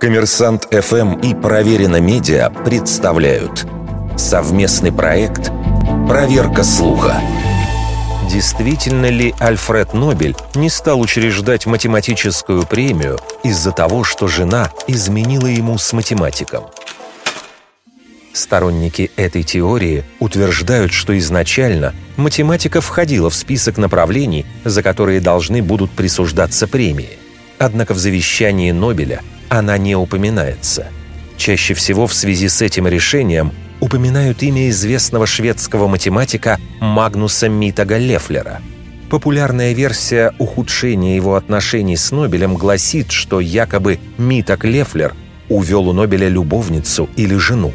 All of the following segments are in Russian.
Коммерсант ФМ и Проверено Медиа представляют совместный проект «Проверка слуха». Действительно ли Альфред Нобель не стал учреждать математическую премию из-за того, что жена изменила ему с математиком? Сторонники этой теории утверждают, что изначально математика входила в список направлений, за которые должны будут присуждаться премии. Однако в завещании Нобеля она не упоминается. Чаще всего в связи с этим решением упоминают имя известного шведского математика Магнуса Митага Лефлера. Популярная версия ухудшения его отношений с Нобелем гласит, что якобы Митаг Лефлер увел у Нобеля любовницу или жену.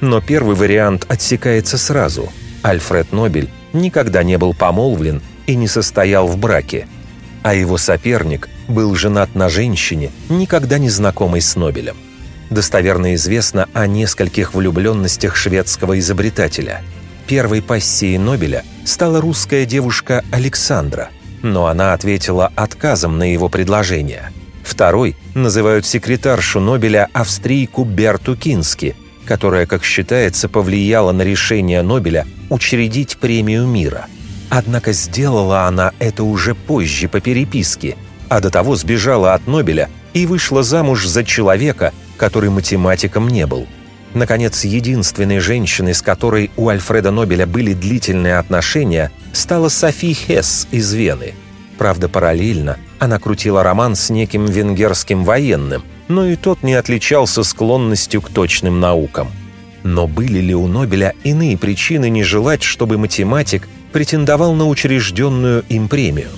Но первый вариант отсекается сразу. Альфред Нобель никогда не был помолвлен и не состоял в браке – а его соперник был женат на женщине, никогда не знакомой с Нобелем. Достоверно известно о нескольких влюбленностях шведского изобретателя. Первой пассией Нобеля стала русская девушка Александра, но она ответила отказом на его предложение. Второй называют секретаршу Нобеля австрийку Берту Кински, которая, как считается, повлияла на решение Нобеля учредить премию мира – Однако сделала она это уже позже по переписке, а до того сбежала от Нобеля и вышла замуж за человека, который математиком не был. Наконец, единственной женщиной, с которой у Альфреда Нобеля были длительные отношения, стала Софи Хесс из Вены. Правда, параллельно она крутила роман с неким венгерским военным, но и тот не отличался склонностью к точным наукам. Но были ли у Нобеля иные причины не желать, чтобы математик претендовал на учрежденную им премию.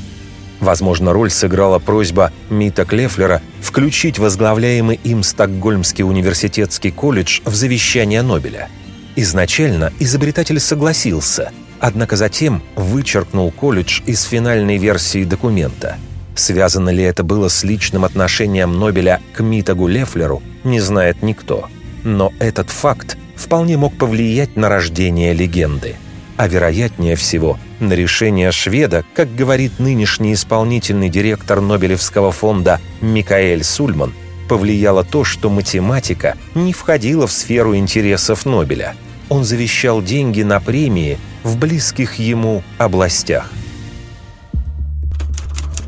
Возможно, роль сыграла просьба Мита Клефлера включить возглавляемый им Стокгольмский университетский колледж в завещание Нобеля. Изначально изобретатель согласился, однако затем вычеркнул колледж из финальной версии документа. Связано ли это было с личным отношением Нобеля к Митагу Лефлеру, не знает никто. Но этот факт вполне мог повлиять на рождение легенды – а вероятнее всего на решение шведа, как говорит нынешний исполнительный директор Нобелевского фонда Микаэль Сульман, повлияло то, что математика не входила в сферу интересов Нобеля. Он завещал деньги на премии в близких ему областях.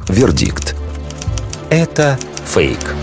Вердикт. Это фейк.